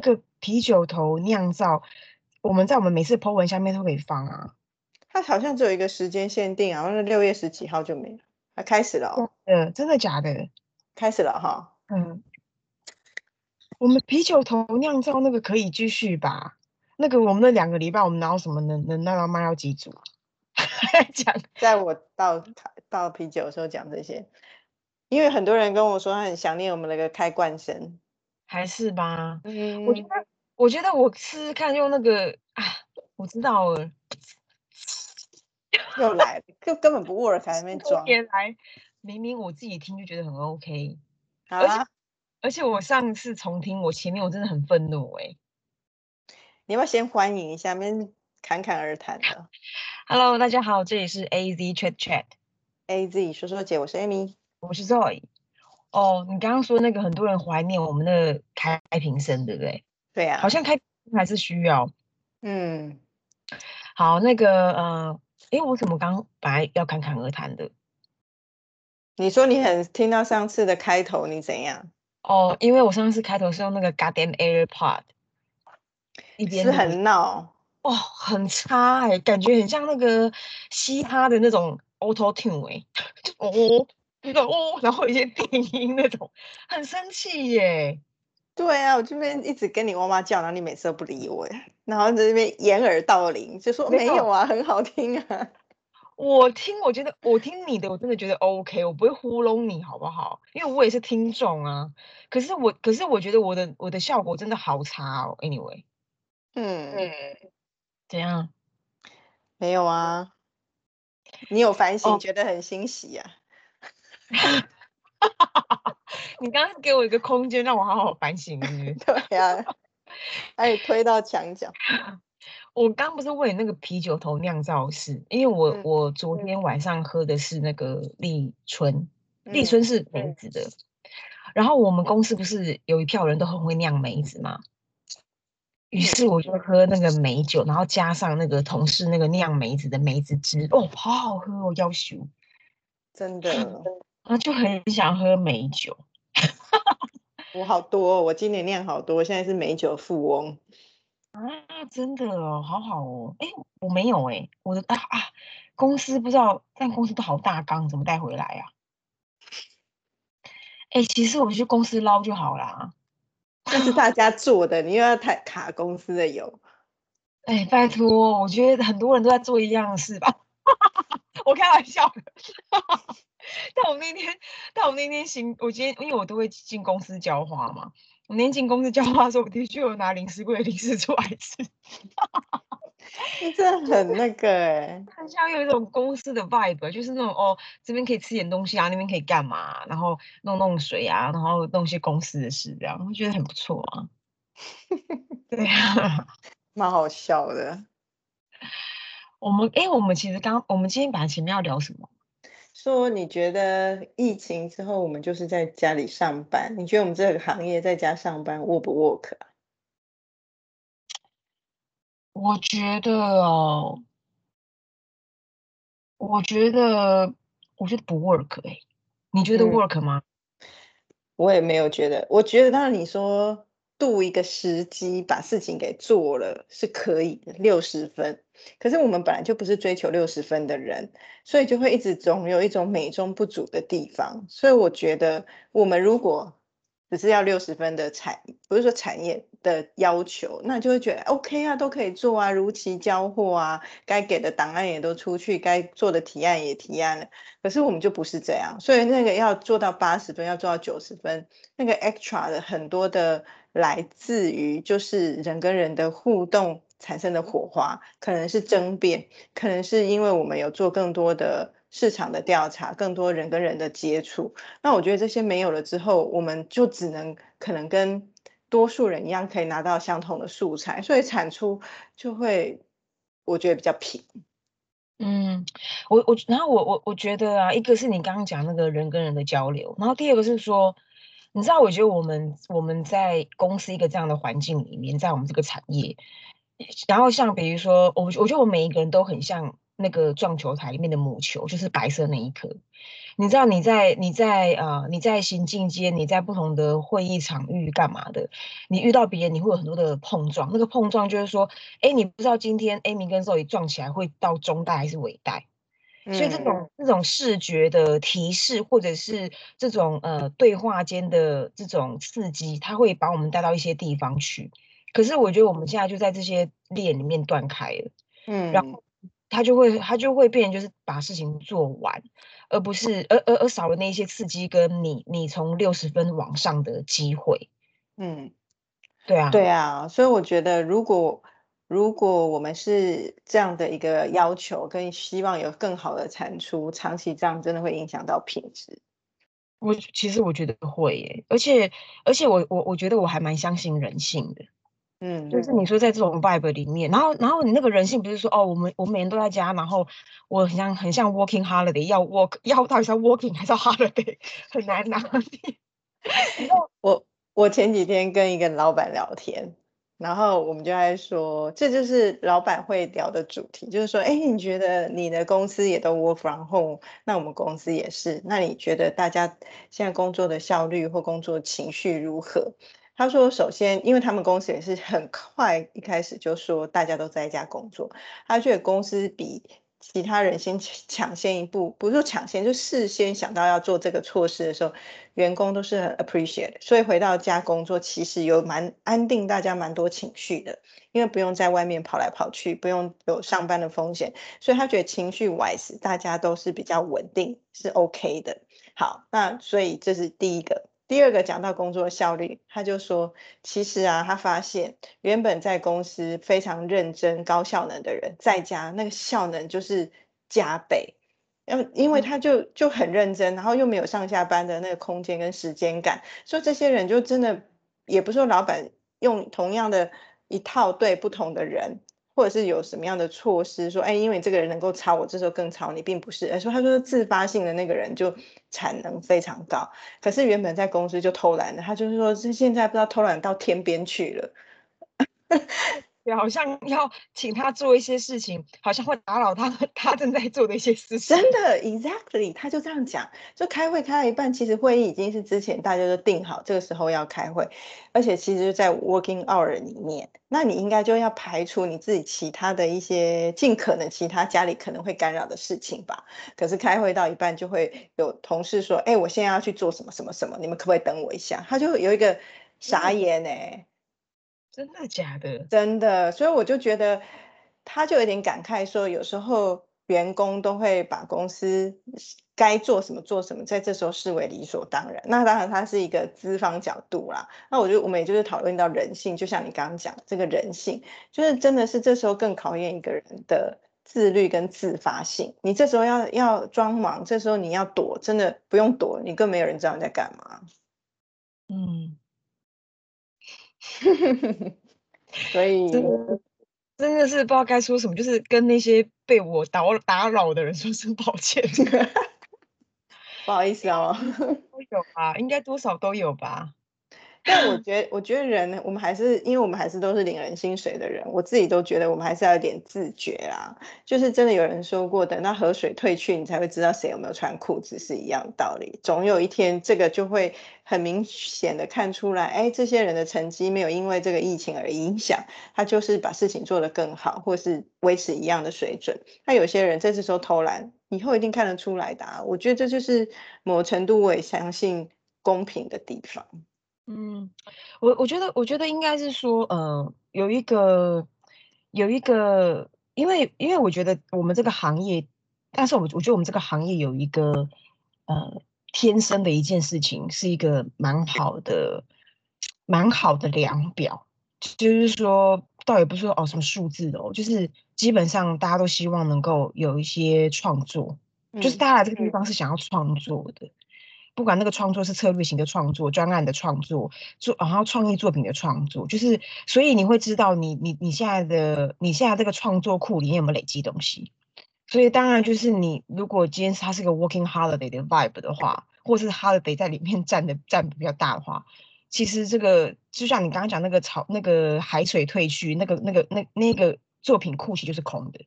个啤酒头酿造，我们在我们每次 po 文下面都可以放啊。它好像只有一个时间限定，好像是六月十几号就没了。它开始了、哦，呃，真的假的？开始了哈。嗯，我们啤酒头酿造那个可以继续吧？那个我们那两个礼拜，我们哪有什么能能那到卖到几组 讲在我倒倒啤酒的时候讲这些，因为很多人跟我说他很想念我们那个开罐声。还是吧？嗯我觉得，我觉得我试试看用那个啊，我知道了，又来就，根根本不 work，还在那边多装年来明明我自己听就觉得很 OK，而且啊！而且我上次重听，我前面我真的很愤怒哎、你要不要先欢迎一下，面侃侃而谈的 Hello，大家好，这里是 AZ Chat Chat，A Z 说说姐，我是 Amy。我是 Zoe。哦，你刚刚说那个很多人怀念我们的开瓶声，对不对？对呀、好像开瓶还是需要。嗯，好，那个呃，诶，我怎么刚本来要侃侃而谈的？你说你很听到上次的开头，你怎样？哦，因为我上次开头是用那个 Goddamn AirPod，一边是很闹，哦，很差哎、感觉很像那个嘻哈的那种 Auto Tune 哎、就哦，那个哦，然后一些电音那种，很生气耶。对啊，我这边一直跟你哇哇叫，然后你每次都不理我，然后在那边掩耳盗铃，就说没有啊，很好听啊。我听，我觉得我听你的，我真的觉得 OK，我不会糊弄你，好不好？因为我也是听众啊。可是我，可是我觉得我的我的效果真的好差哦。Anyway，嗯嗯，怎样？没有啊，你有反省，哦觉得很欣喜啊。你刚刚给我一个空间，让我好好反省，是不是？对啊，把你推到墙角。我刚不是问你那个啤酒头酿造室，因为我、嗯我昨天晚上喝的是那个立春，立嗯春是梅子的。然后我们公司不是有一票人都很会酿梅子嘛，于是我就喝那个梅酒，然后加上那个同事那个酿梅子的梅子汁，哦，好好喝哦，要求，真的，然后就很想喝美酒。我好多哦，我今年酿好多，现在是美酒富翁。啊，真的哦，好好哦。哎，我没有哎，我的啊啊，公司不知道，但公司都好大缸，怎么带回来啊？哎，其实我去公司捞就好啦。那是大家做的，你又要太卡公司的油。哎，拜托，我觉得很多人都在做一样的事吧。我开玩笑的。但我那天，但我那天行，我今天因为我都会进公司浇花嘛，我那天进公司浇花的时候，我的确有拿零食柜的零食出来吃。你真的很那个哎、很像有一种公司的 vibe，就是那种哦，这边可以吃点东西啊，那边可以干嘛，然后弄弄水啊，然后弄些公司的事，这样我觉得很不错啊。对啊，蛮好笑的。我们诶，我们其实刚我们今天本来前面要聊什么？说你觉得疫情之后，我们就是在家里上班，你觉得我们这个行业在家上班 work 不 work 啊？我觉得哦，我觉得我觉得不 work 诶，你觉得嗯 work 吗？我也没有觉得，我觉得当然你说度一个时机把事情给做了是可以的，六十分。可是我们本来就不是追求六十分的人，所以就会一直总有一种美中不足的地方。所以我觉得我们如果只是要六十分的产，不是说产业的要求，那就会觉得 OK 啊，都可以做啊，如期交货啊，该给的档案也都出去，该做的提案也提案了。可是我们就不是这样，所以那个要做到八十分，要做到九十分，那个 extra 的很多的来自于就是人跟人的互动产生的火花，可能是争辩，可能是因为我们有做更多的市场的调查，更多人跟人的接触。那我觉得这些没有了之后，我们就只能可能跟多数人一样，可以拿到相同的素材，所以产出就会我觉得比较平。嗯，我我然后我我我觉得啊，一个是你刚刚讲那个人跟人的交流，然后第二个是说，你知道，我觉得我们我们在公司一个这样的环境里面，在我们这个产业，然后像比如说，我我觉得我每一个人都很像那个撞球台里面的母球，就是白色那一颗。你知道你在你在呃你在行进间，你在不同的会议场域干嘛的？你遇到别人，你会有很多的碰撞。那个碰撞就是说，哎，你不知道今天 Amy 跟 Zoe 撞起来会到中带还是尾带。所以这种这种视觉的提示，或者是这种呃对话间的这种刺激，它会把我们带到一些地方去。可是我觉得我们现在就在这些链里面断开了，嗯，然后他就会他就会变，就是把事情做完。而不是，而而而少了那些刺激，跟你你从六十分往上的机会，嗯，对啊，对啊，所以我觉得，如果如果我们是这样的一个要求，跟希望有更好的产出，长期这样真的会影响到品质。我其实我觉得会耶，而且而且我我我觉得我还蛮相信人性的。嗯，就是你说在这种 vibe 里面，然后然后你那个人性不是说哦，我们我们每天都在家，然后我很像很像 working holiday，要 work 要到底是 working 还是 holiday，很难拿捏。我我前几天跟一个老板聊天，然后我们就在说，这就是老板会聊的主题，就是说，哎，你觉得你的公司也都 work from home，那我们公司也是，那你觉得大家现在工作的效率或工作情绪如何？他说：“首先，因为他们公司也是很快一开始就说大家都在家工作，他觉得公司比其他人先抢先一步，不是说抢先，就事先想到要做这个措施的时候，员工都是很 appreciate。所以回到家工作，其实有蛮安定大家蛮多情绪的，因为不用在外面跑来跑去，不用有上班的风险，所以他觉得情绪 wise 大家都是比较稳定，是 OK 的。好，那所以这是第一个。”第二个讲到工作效率，他就说，其实啊，他发现原本在公司非常认真、高效能的人，在家那个效能就是加倍，因因为他就就很认真，然后又没有上下班的那个空间跟时间感，所以这些人就真的也不是说老板用同样的一套对不同的人。或者是有什么样的措施说，哎，因为这个人能够抄我，这时候更抄你，并不是。而说他说自发性的那个人就产能非常高，可是原本在公司就偷懒的，他就是说是现在不知道偷懒到天边去了。好像要请他做一些事情，好像会打扰他他正在做的一些事情。真的，exactly，他就这样讲。就开会开到一半，其实会议已经是之前大家都定好，这个时候要开会，而且其实在 working hour 里面，那你应该就要排除你自己其他的一些尽可能其他家里可能会干扰的事情吧。可是开会到一半，就会有同事说：“哎，我现在要去做什么什么什么，你们可不可以等我一下？”他就有一个傻眼哎。真的假的？真的，所以我就觉得，他就有点感慨说，有时候员工都会把公司该做什么做什么，在这时候视为理所当然。那当然，他是一个资方角度啦。那我觉得我们也就是讨论到人性，就像你刚刚讲这个人性，就是真的是这时候更考验一个人的自律跟自发性。你这时候要要装忙，这时候你要躲，真的不用躲，你更没有人知道你在干嘛。嗯。所以真的真的是不知道该说什么，就是跟那些被我打打扰的人说声抱歉，不好意思哦，都有吧，应该多少都有吧。但我觉得，我觉得人，我们还是，因为我们还是都是领人薪水的人，我自己都觉得我们还是要有点自觉啊。就是真的有人说过，等到河水退去，你才会知道谁有没有穿裤子，是一样道理。总有一天，这个就会很明显的看出来，哎，这些人的成绩没有因为这个疫情而影响，他就是把事情做得更好，或是维持一样的水准。那有些人在这时候偷懒，以后一定看得出来的。我觉得这就是某程度我也相信公平的地方。嗯，我我觉得，我觉得应该是说，呃，有一个，有一个，因为因为我觉得我们这个行业，但是我我觉得我们这个行业有一个，呃，天生的一件事情，是一个蛮好的，蛮好的量表，就是说，倒也不是说哦什么数字的哦，就是基本上大家都希望能够有一些创作，就是大家来这个地方是想要创作的。不管那个创作是策略型的创作、专案的创作，做然后创意作品的创作，就是所以你会知道你你你现在的你现在这个创作库里面有没有累积东西。所以当然就是你如果今天它是个 working holiday 的 vibe 的话，或是 holiday 在里面占的占比较大的话，其实这个就像你刚刚讲那个潮那个海水退去，那个那个那那个作品库其实就是空的。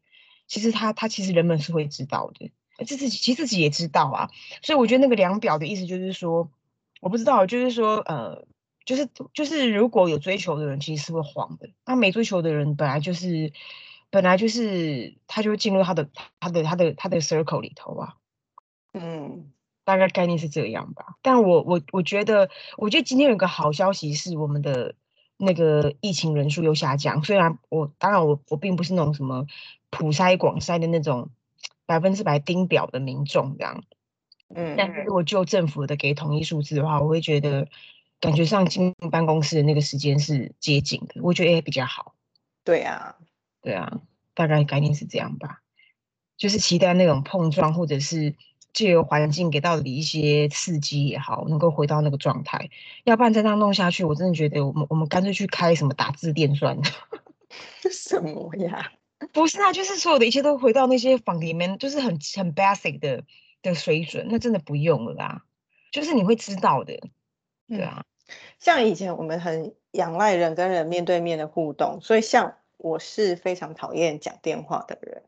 其实他他其实人们是会知道的，这自己其实自己也知道啊。所以我觉得那个量表的意思就是说，我不知道，就是说呃，就是就是如果有追求的人，其实是会慌的；那没追求的人，本来就是本来就是他就会进入他的他的他的他的 circle 里头啊。嗯。大概概念是这样吧，但我我我觉得，我觉得今天有个好消息是，我们的那个疫情人数又下降。虽然我当然我我并不是那种什么普筛广筛的那种百分之百丁表的民众这样，嗯，但是如果就政府的给统一数字的话，我会觉得感觉上进办公室的那个时间是接近的，我觉得也比较好。对啊，对啊，大概概念是这样吧，就是期待那种碰撞或者是。借由环境给到你一些刺激也好，能够回到那个状态，要不然再这样弄下去，我真的觉得我们我们干脆去开什么打字店算了。什么呀？不是啊，就是所有的一切都回到那些房里面，就是很很 basic 的的水准，那真的不用了啦。就是你会知道的，对啊。像以前我们很仰赖人跟人面对面的互动，所以像我是非常讨厌讲电话的人，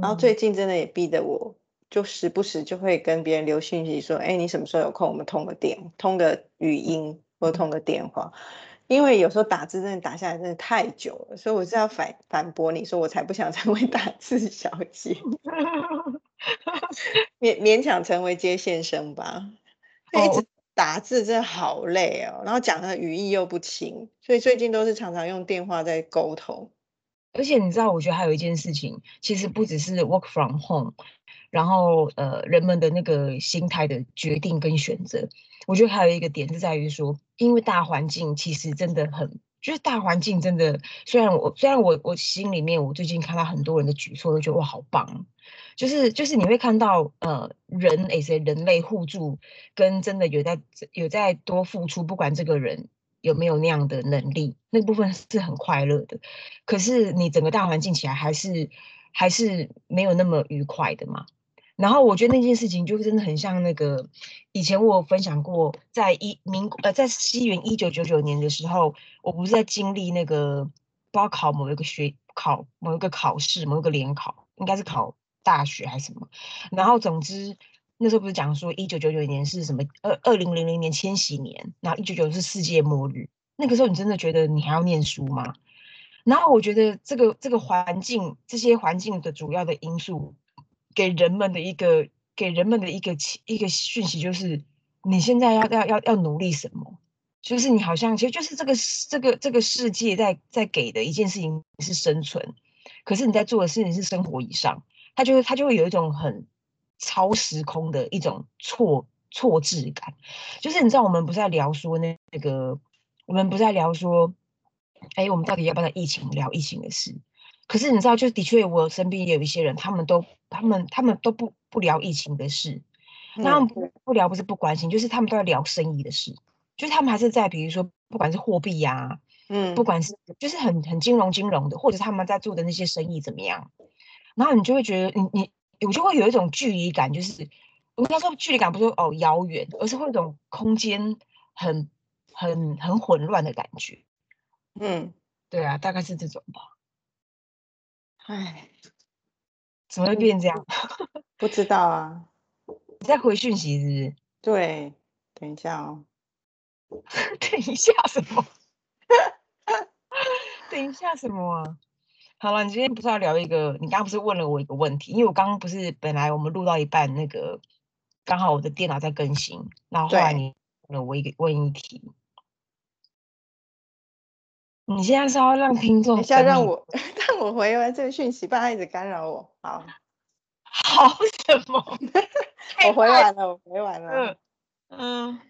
然后最近真的也逼得我。就时不时就会跟别人留信息说，哎，你什么时候有空？我们通个电，通个语音或通个电话。因为有时候打字真的打下来真的太久了，所以我是要反反驳你说，我才不想成为打字小姐，勉勉强成为接线生吧。一直打字真的好累哦，然后讲的语义又不清，所以最近都是常常用电话在沟通。而且你知道，我觉得还有一件事情，其实不只是 work from home。然后，呃，人们的那个心态的决定跟选择，我觉得还有一个点是在于说，因为大环境其实真的很，就是大环境真的，虽然我虽然我我心里面我最近看到很多人的举措，都觉得哇好棒，就是就是你会看到，呃，人诶些人类互助跟真的有在有在多付出，不管这个人有没有那样的能力，那部分是很快乐的，可是你整个大环境起来还是还是没有那么愉快的嘛。然后我觉得那件事情就真的很像那个以前我分享过，在一民呃在西元一九九九年的时候，我不是在经历那个不知道考某一个学考某一个考试某一个联考，应该是考大学还是什么。然后总之那时候不是讲说一九九九年是什么二二零零零年千禧年，然后一九九是世界末日。那个时候你真的觉得你还要念书吗？然后我觉得这个这个环境这些环境的主要的因素。给人们的一个给人们的一个一个讯息就是，你现在要要要要努力什么？就是你好像其实就是这个这个这个世界在在给的一件事情是生存，可是你在做的事情是生活以上，它就会它就会有一种很超时空的一种错错置感。就是你知道我们不是在聊说那那个，我们不是在聊说，哎，我们到底要不要疫情聊疫情的事？可是你知道，就的确，我身边也有一些人，他们都，他们，他们都不不聊疫情的事，他们不不聊不是不关心，就是他们都在聊生意的事，就是他们还是在，比如说，不管是货币呀，嗯，不管是就是很很金融金融的，或者他们在做的那些生意怎么样，然后你就会觉得，你你我就会有一种距离感，就是我跟他说距离感不是说哦遥远，而是会有一种空间很很很混乱的感觉，嗯，对啊，大概是这种吧。唉，怎么会变这样？不知道啊。你在回讯息是不是？对，等一下哦。等一下什么？等一下什么啊？好了，你今天不是要聊一个？你刚刚不是问了我一个问题？因为我刚刚不是本来我们录到一半，那个刚好我的电脑在更新，然后后来你问了我一个问一题。你现在是要让听众，等下让我让我回完这个讯息，不然他一直干扰我。好，好什么？我回完了，我回完了。嗯嗯，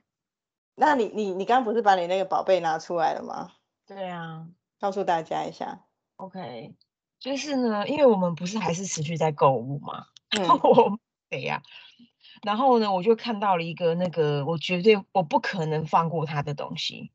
那你你你刚刚不是把你那个宝贝拿出来了吗？对啊，告诉大家一下。OK，就是呢，因为我们不是还是持续在购物嘛。嗯。我对呀，然后呢，我就看到了一个那个，我绝对我不可能放过他的东西。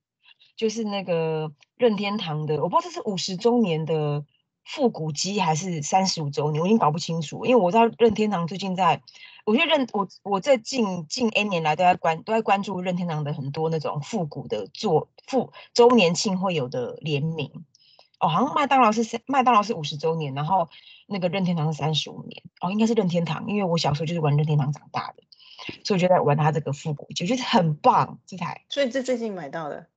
就是那个任天堂的，我不知道这是五十周年的复古机还是三十五周年，我已经搞不清楚。因为我知道任天堂最近在，我觉得任我我在近近 N 年来都在关都在关注任天堂的很多那种复古的做复周年庆会有的联名哦，好像麦当劳是三麦当劳是五十周年，然后那个任天堂是三十五年。哦，应该是任天堂，因为我小时候就是玩任天堂长大的，所以我就在玩它这个复古机，我觉得很棒这台。所以这最近买到的。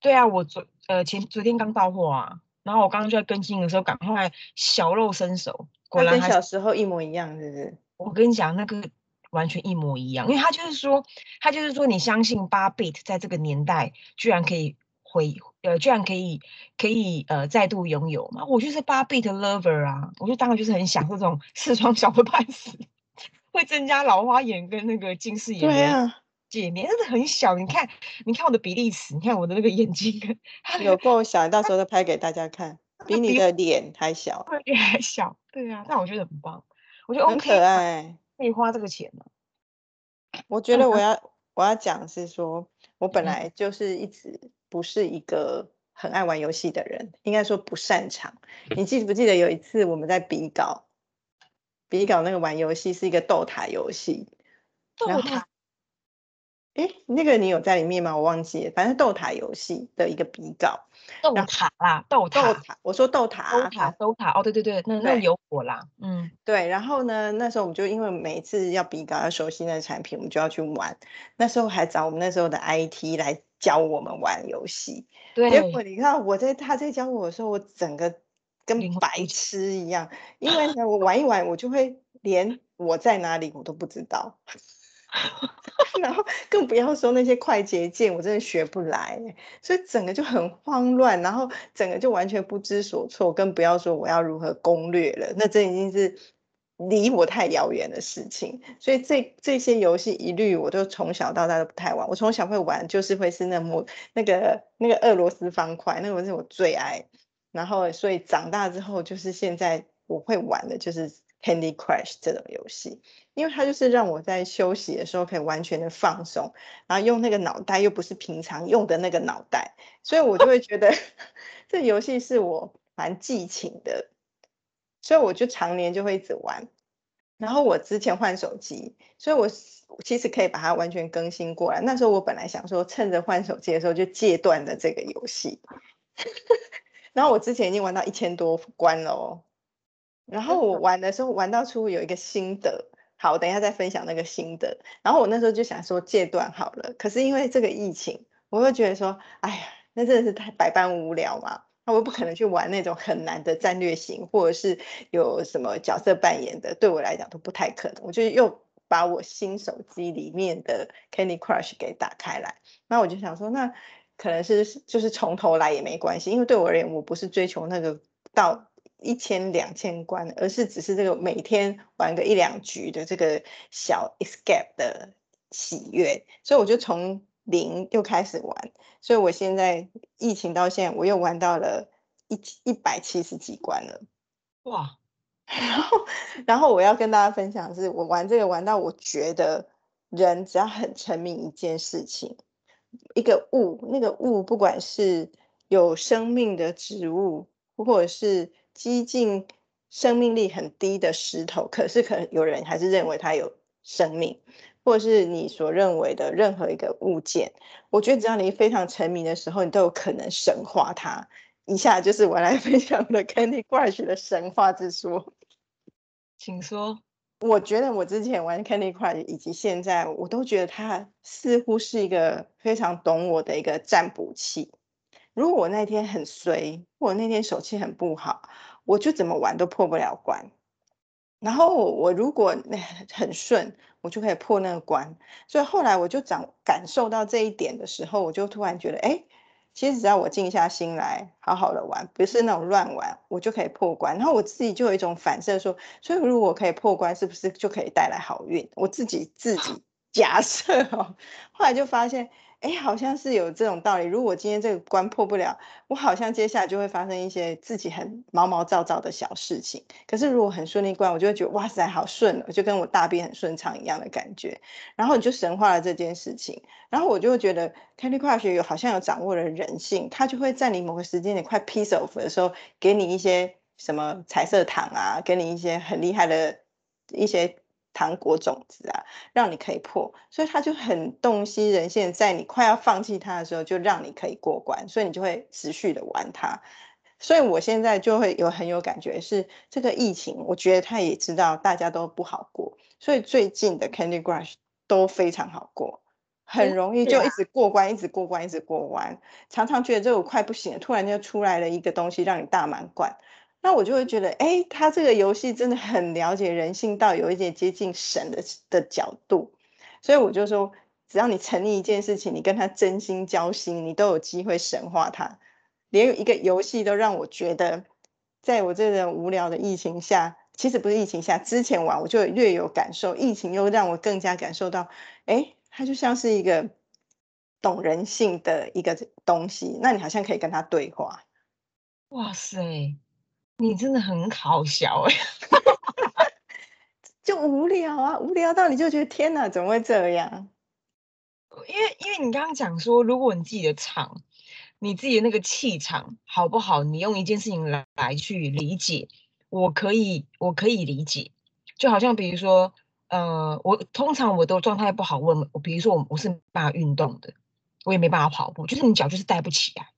对啊，我昨呃前昨天刚到货啊，然后我刚刚就在更新的时候，赶快小露身手，果然跟小时候一模一样，是不是？我跟你讲，那个完全一模一样，因为他就是说，他就是说，你相信八 bit 在这个年代居然可以回，呃，居然可以可以呃再度拥有嘛？我就是八 bit lover 啊，我就当然就是很享受这种视窗小的半死，会增加老花眼跟那个近视眼。对啊。界面真的很小，你看，你看我的比例尺，你看我的那个眼睛，有够小，到时候再拍给大家看，比你的脸还小，脸还小，对啊，但我觉得很棒，我觉得很可爱，可以花这个钱吗？我觉得我要我要讲是说，我本来就是一直不是一个很爱玩游戏的人，应该说不擅长。你记不记得有一次我们在比稿，比稿那个玩游戏是一个斗塔游戏，斗塔。哎，那个你有在里面吗？我忘记了，反正斗塔游戏的一个比稿，斗塔啦，斗塔，我说斗塔，斗塔，斗塔，哦，对对对，那那有我啦，嗯，对，然后呢，那时候我们就因为每次要比稿要熟悉那个产品，我们就要去玩，那时候还找我们那时候的 IT 来教我们玩游戏，对，结果你看我在他在教我的时候，我整个跟白痴一样，因为呢，我玩一玩，我就会连我在哪里我都不知道。然后更不要说那些快捷键，我真的学不来，所以整个就很慌乱，然后整个就完全不知所措，更不要说我要如何攻略了。那这已经是离我太遥远的事情，所以这这些游戏一律我都从小到大都不太玩。我从小会玩，就是会是那么那个那个俄罗斯方块，那个是我最爱。然后所以长大之后，就是现在我会玩的就是。Candy Crush 这种游戏，因为它就是让我在休息的时候可以完全的放松，然后用那个脑袋又不是平常用的那个脑袋，所以我就会觉得 这游戏是我蛮寄情的，所以我就常年就会一直玩。然后我之前换手机，所以我其实可以把它完全更新过来。那时候我本来想说，趁着换手机的时候就戒断了这个游戏，然后我之前已经玩到一千多关了哦。然后我 玩的时候玩到出有一个心得，好，我等一下再分享那个心得。然后我那时候就想说戒断好了，可是因为这个疫情，我会觉得说，哎呀，那真的是太百般无聊嘛。那我不可能去玩那种很难的战略型，或者是有什么角色扮演的，对我来讲都不太可能。我就又把我新手机里面的 Candy Crush 给打开来，那我就想说，那可能是就是从头来也没关系，因为对我而言，我不是追求那个到。一千两千关，而是只是这个每天玩个一两局的这个小 escape 的喜悦，所以我就从零又开始玩，所以我现在疫情到现在，我又玩到了一一百七十几关了，哇！然后，然后我要跟大家分享的是，我玩这个玩到我觉得人只要很沉迷一件事情，一个物，那个物不管是有生命的植物，或者是。激进生命力很低的石头，可是可能有人还是认为它有生命，或者是你所认为的任何一个物件。我觉得只要你非常沉迷的时候，你都有可能神化它。以下就是我来 分享的 Candy Crush 的神话之说，请说。我觉得我之前玩 Candy Crush 以及现在，我都觉得它似乎是一个非常懂我的一个占卜器。如果我那天很衰，或那天手气很不好，我就怎么玩都破不了关。然后我如果那很顺，我就可以破那个关。所以后来我就长感受到这一点的时候，我就突然觉得，哎，其实只要我静下心来，好好的玩，不是那种乱玩，我就可以破关。然后我自己就有一种反射说，所以如果可以破关，是不是就可以带来好运？我自己自己假设哦。后来就发现。哎，好像是有这种道理。如果今天这个关破不了，我好像接下来就会发生一些自己很毛毛躁躁的小事情。可是如果很顺利关，我就会觉得哇塞，好顺了，就跟我大便很顺畅一样的感觉。然后你就神化了这件事情，然后我就会觉得 Candy Crush 有好像有掌握了人性，它就会在你某个时间点快 piece off 的时候，给你一些什么彩色糖啊，给你一些很厉害的一些。糖果种子啊，让你可以破，所以他就很洞悉人性，在你快要放弃他的时候，就让你可以过关，所以你就会持续的玩它。所以我现在就会有很有感觉，是这个疫情，我觉得他也知道大家都不好过，所以最近的 Candy Crush 都非常好过，很容易就一直过关，一直过关，一直过关。常常觉得这个快不行了，突然就出来了一个东西让你大满贯，那我就会觉得，哎，他这个游戏真的很了解人性，到有一点接近神的的角度。所以我就说，只要你成立一件事情，你跟他真心交心，你都有机会神化他。连一个游戏都让我觉得，在我这种无聊的疫情下，其实不是疫情下，之前玩我就略有感受，疫情又让我更加感受到，哎，它就像是一个懂人性的一个东西，那你好像可以跟他对话。哇塞，你真的很好笑哎，就无聊啊，无聊到你就觉得天哪，怎么会这样？因为因为你刚刚讲说，如果你自己的场。你自己的那个气场好不好？你用一件事情来来去理解，我可以，我可以理解。就好像比如说，呃，我通常我都状态不好，我我比如说我我是没办法运动的，我也没办法跑步，就是你脚就是带不起来。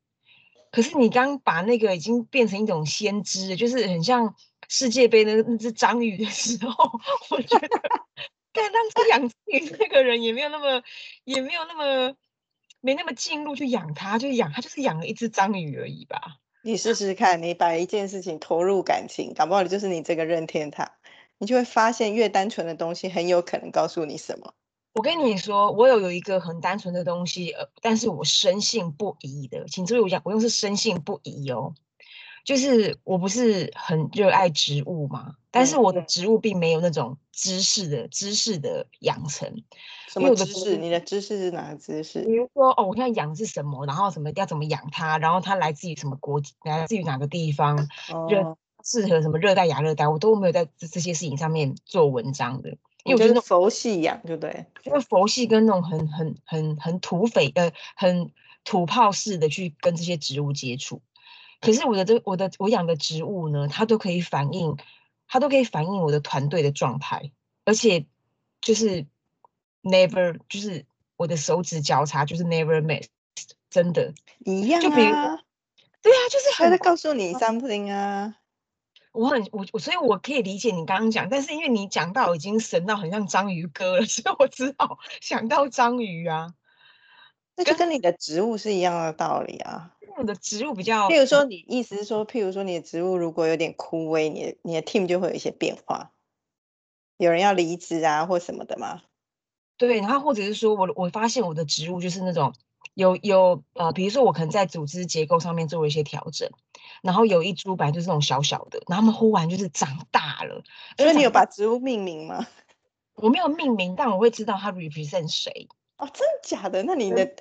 可是你刚把那个已经变成一种先知，就是很像世界杯的那只章鱼的时候，我觉得，但当初养章鱼那个人也没有那么，也没有那么。没那么进入去养它，就养它就是养了一只章鱼而已吧。你试试看，你把一件事情投入感情，搞不好就是你这个任天堂，你就会发现越单纯的东西很有可能告诉你什么。我跟你说，我有有一个很单纯的东西，呃，但是我深信不疑的，请注意我讲，我用是深信不疑哦。就是我不是很热爱植物嘛，但是我的植物并没有那种知识的知识的养成。什么知识？你的知识是哪个知识？比如说，哦，我现在养是什么，然后什么要怎么养它，然后它来自于什么国，来自于哪个地方，热适合什么热带、亚热带，我都没有在这这些事情上面做文章的。因为我觉得佛系养，对不对？因为佛系跟那种很很很很土匪呃，很土炮式的去跟这些植物接触。可是我的这我的我养的植物呢，它都可以反映，它都可以反映我的团队的状态，而且就是 never 就是我的手指交叉就是 never miss，真的，一样啊，对啊，就是还在告诉你 something 啊，我很我我所以我可以理解你刚刚讲，但是因为你讲到已经神到很像章鱼哥了，所以我只好想到章鱼啊，那就跟你的植物是一样的道理啊。我的植物比较，譬如说，你意思是说，譬如说，你的植物如果有点枯萎，你的你的 team 就会有一些变化，有人要离职啊，或什么的吗？对，然后或者是说我我发现我的植物就是那种有有呃，比如说我可能在组织结构上面做了一些调整，然后有一株本来就是那种小小的，然后他们忽然就是长大了。所以你有把植物命名吗？我没有命名，但我会知道它 represent 谁。哦，真的假的？那你的。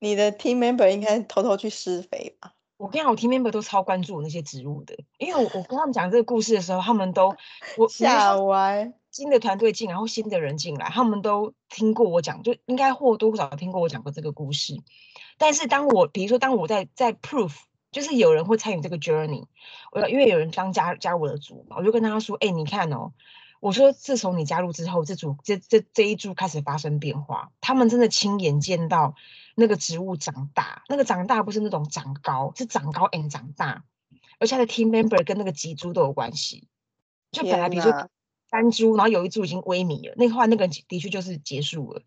你的 team member 应该偷偷去施肥吧？我跟你讲，我 team member 都超关注我那些植物的，因为我我跟他们讲这个故事的时候，他们都我吓歪。新的团队进，然后新的人进来，他们都听过我讲，就应该或多或少听过我讲过这个故事。但是当我比如说当我在在 proof，就是有人会参与这个 journey，我因为有人刚加加我的组嘛，我就跟他说：“哎，你看哦。”我说，自从你加入之后，这组这这这一株开始发生变化。他们真的亲眼见到那个植物长大，那个长大不是那种长高，是长高 and 长大。而且他的 team member 跟那个几株都有关系。就本来比如说三株，然后有一株已经萎靡了，那后来那个的确就是结束了。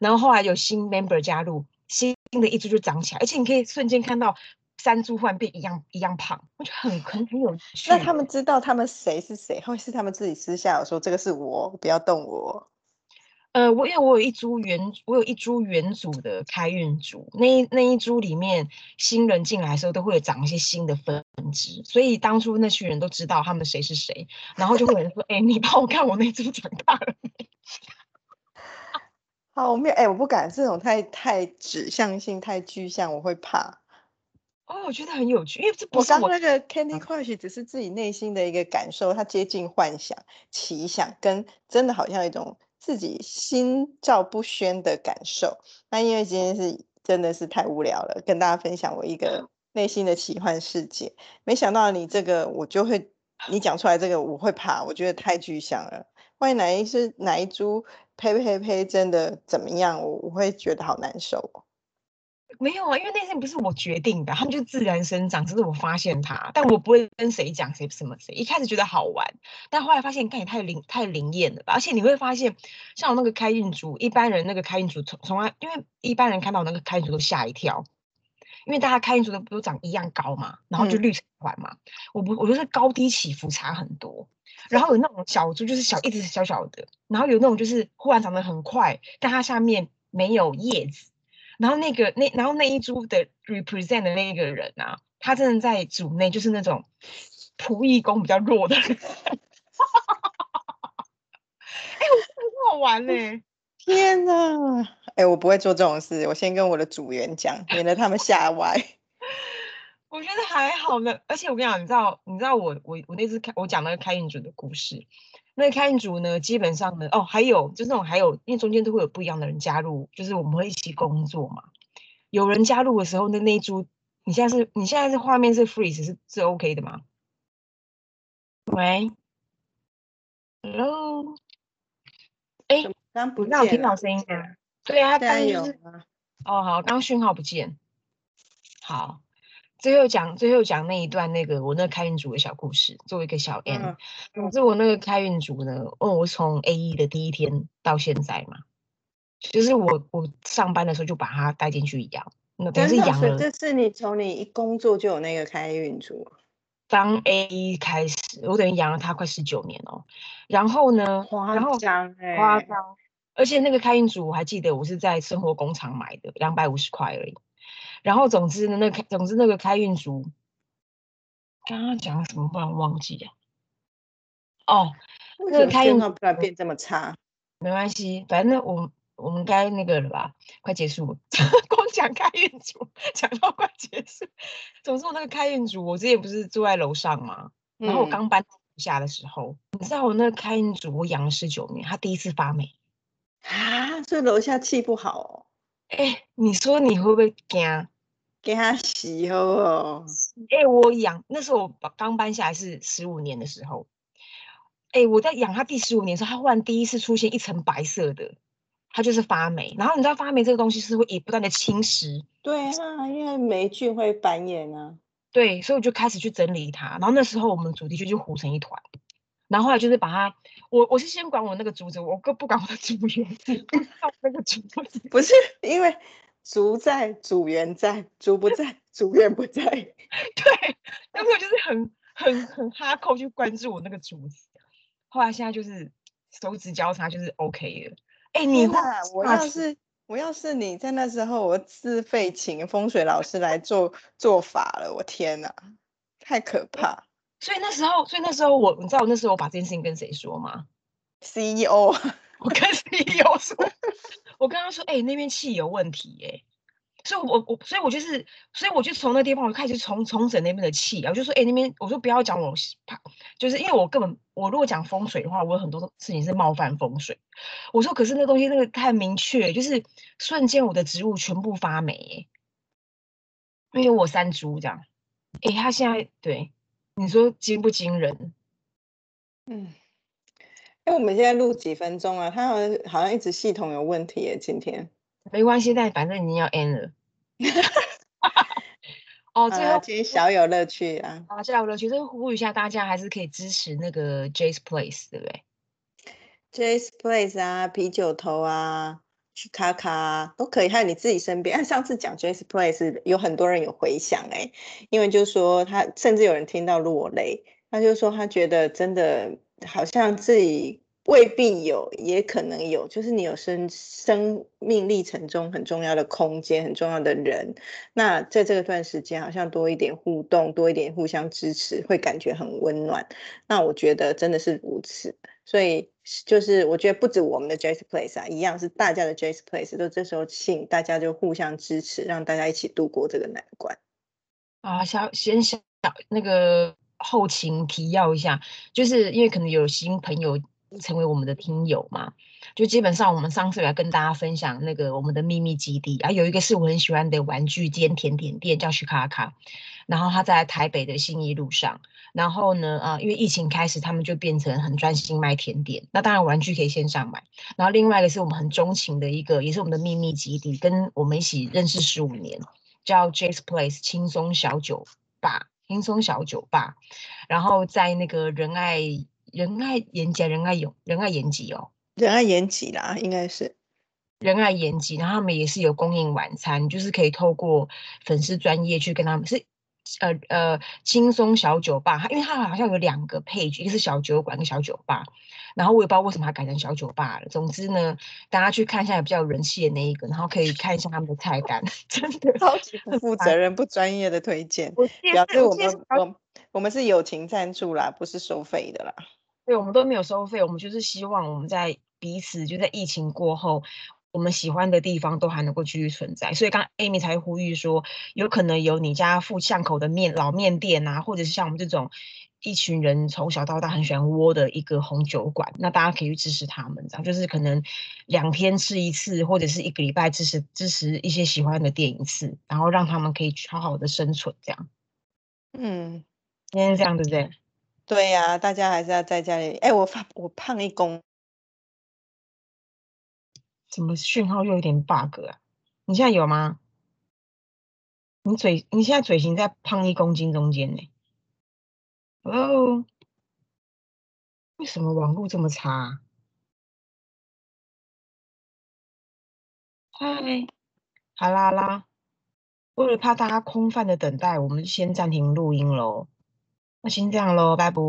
然后后来有新 member 加入，新的一株就长起来，而且你可以瞬间看到。三株忽然变一样一样胖，我觉得很很很有趣。那他们知道他们谁是谁，或是他们自己私下有说这个是我，不要动我。呃，我因为我有一株原，我有一株原组的开运竹，那那一株里面新人进来的时候都会有长一些新的分支，所以当初那群人都知道他们谁是谁，然后就会有人说：“ 哎，你帮我看我那株长大了没？”好，我没有，哎，我不敢这种太太指向性、太具象，我会怕。哦，我觉得很有趣，因为这不是我那个 Candy Crush，只是自己内心的一个感受，它接近幻想、奇想，跟真的好像一种自己心照不宣的感受。那因为今天是真的是太无聊了，跟大家分享我一个内心的奇幻世界。没想到你这个我就会，你讲出来这个我会怕，我觉得太具象了。万一哪一是哪一株呸呸呸真的怎么样，我我会觉得好难受。没有啊，因为那些不是我决定的，他们就自然生长，只是我发现它，但我不会跟谁讲谁什么谁。一开始觉得好玩，但后来发现，看也太灵太灵验了吧！而且你会发现，像我那个开运竹，一般人那个开运竹从从来，因为一般人看到那个开运竹都吓一跳，因为大家开运竹都都长一样高嘛，然后就绿成环嘛。我不，我就是高低起伏差很多。然后有那种小竹，就是小一直小小的，然后有那种就是忽然长得很快，但它下面没有叶子。然后那个那然后那一株的 represent 的那一个人啊，他真的在组内就是那种仆役工比较弱的人。哎，很好玩呢！天哪！哎，我不会做这种事，我先跟我的组员讲，免得他们吓歪。我觉得还好呢，而且我跟你讲，你知道你知道我我我那次开我讲那个开运准的故事。那开运组呢，基本上呢，哦，还有就是那种还有，因为中间都会有不一样的人加入，就是我们会一起工作嘛。有人加入的时候，那那一株，你现在是你现在是画面是 freeze 是是 OK 的吗？喂，Hello，哎，刚不那我听到声音啊？对啊，刚就是，哦，好，刚讯号不见，好。最后讲，最后讲那一段那个我那个开运组的小故事，作为一个小 N。总之我那个开运组呢，哦，我从 A 一的第一天到现在嘛，就是我我上班的时候就把它带进去养，那等于是养了。这是你从你一工作就有那个开运组，当 A 一开始，我等于养了它快十九年哦。然后呢，夸张哎，夸张。而且那个开运组我还记得，我是在生活工厂买的，两百五十块而已。然后，总之呢，那开，总之那个开运竹，刚刚讲什么？不然忘记了。哦，那个开运不然变这么差？没关系，反正我我们该那个了吧？快结束，光讲开运竹，讲到快结束。总之，我那个开运竹，我之前不是住在楼上嘛，然后我刚搬下的时候，你知道我那个开运竹，我养了十九年，它第一次发霉啊，所以楼下气不好哦。哎，你说你会不会惊？给他洗哦。哎，我养那时候我刚搬下来是十五年的时候，哎，我在养它第十五年的时候，它忽然第一次出现一层白色的，它就是发霉。然后你知道发霉这个东西是会不断的侵蚀，对啊，因为霉菌会繁衍啊。对，所以我就开始去整理它。然后那时候我们主题就就糊成一团。然后后来就是把它，我我是先管我那个竹子，我哥不管我的组员，那个竹子 不是因为。竹在，主缘在；主不在，主缘不在。对，那时候就是很、很、很哈扣去关注我那个主子。后来现在就是手指交叉，就是 OK 了。哎，你我要是我要是你在那时候，我自费请风水老师来做做法了。我天哪，太可怕！所以那时候，所以那时候我，你知道我那时候我把这件事情跟谁说吗？CEO，我跟 CEO 说。我跟他说：“哎，那边气有问题，哎，所以，我我，所以我就是，所以我就从那地方，我就开始重重整那边的气，我就说：哎，那边，我说不要讲我怕，就是因为我根本，我如果讲风水的话，我有很多事情是冒犯风水。我说，可是那东西那个太明确，就是瞬间我的植物全部发霉，因为我三株这样，哎，他现在对你说惊不惊人？嗯。”哎，我们现在录几分钟啊？他好像好像一直系统有问题耶。今天 没关系，但反正已经要 end 了。哦，最后今天小有乐趣啊！啊，小有乐趣，就是呼吁一下大家，还是可以支持那个 Jazz Place，对不对？Jazz Place 啊，啤酒头啊，去卡卡都可以。还有你自己身边，上次讲 Jazz Place 有很多人有回响哎，因为就说他甚至有人听到落泪，他就说他觉得真的。好像自己未必有，也可能有。就是你有生生命历程中很重要的空间，很重要的人。那在这个段时间，好像多一点互动，多一点互相支持，会感觉很温暖。那我觉得真的是如此。所以就是我觉得不止我们的 Jazz Place 啊，一样是大家的 Jazz Place，都这时候请大家就互相支持，让大家一起度过这个难关。啊，小先小那个。后勤提要一下，就是因为可能有新朋友成为我们的听友嘛。就基本上我们上次来跟大家分享那个我们的秘密基地啊，有一个是我很喜欢的玩具兼甜点店，叫徐卡卡，然后它在台北的信义路上。然后呢，啊，因为疫情开始，他们就变成很专心卖甜点。那当然玩具可以线上买。然后另外一个是我们很钟情的一个，也是我们的秘密基地，跟我们一起认识十五年，叫 Jazz Place 轻松小酒吧，轻松小酒吧。然后在那个仁爱仁爱延吉仁爱永仁爱延吉哦，仁爱延吉啦，应该是仁爱延吉。然后他们也是有供应晚餐，就是可以透过粉丝专业去跟他们是。呃呃，轻松小酒吧，它因为它好像有两个配角，一个是小酒馆跟小酒吧，然后我也不知道为什么它改成小酒吧了。总之呢，大家去看一下比较有人气的那一个，然后可以看一下他们的菜单，真的超级不负责任、不专业的推荐。表示我们我我们是友情赞助啦，不是收费的啦。对，我们都没有收费，我们就是希望我们在彼此就在疫情过后。我们喜欢的地方都还能够继续存在，所以刚 Amy 才呼吁说，有可能有你家附巷口的面老面店啊，或者是像我们这种一群人从小到大很喜欢窝的一个红酒馆，那大家可以去支持他们，这样就是可能两天吃一次，或者是一个礼拜支持支持一些喜欢的店一次，然后让他们可以好好的生存，这样。嗯，今天这样对不对？对呀，大家还是要在家里。哎，我发我胖一公。怎么讯号又有点 bug 啊？你现在有吗？你嘴你现在嘴型在胖一公斤中间呢？Hello，为什么网络这么差？嗨，好啦啦，为了怕大家空泛的等待，我们先暂停录音喽。那先这样喽，拜拜。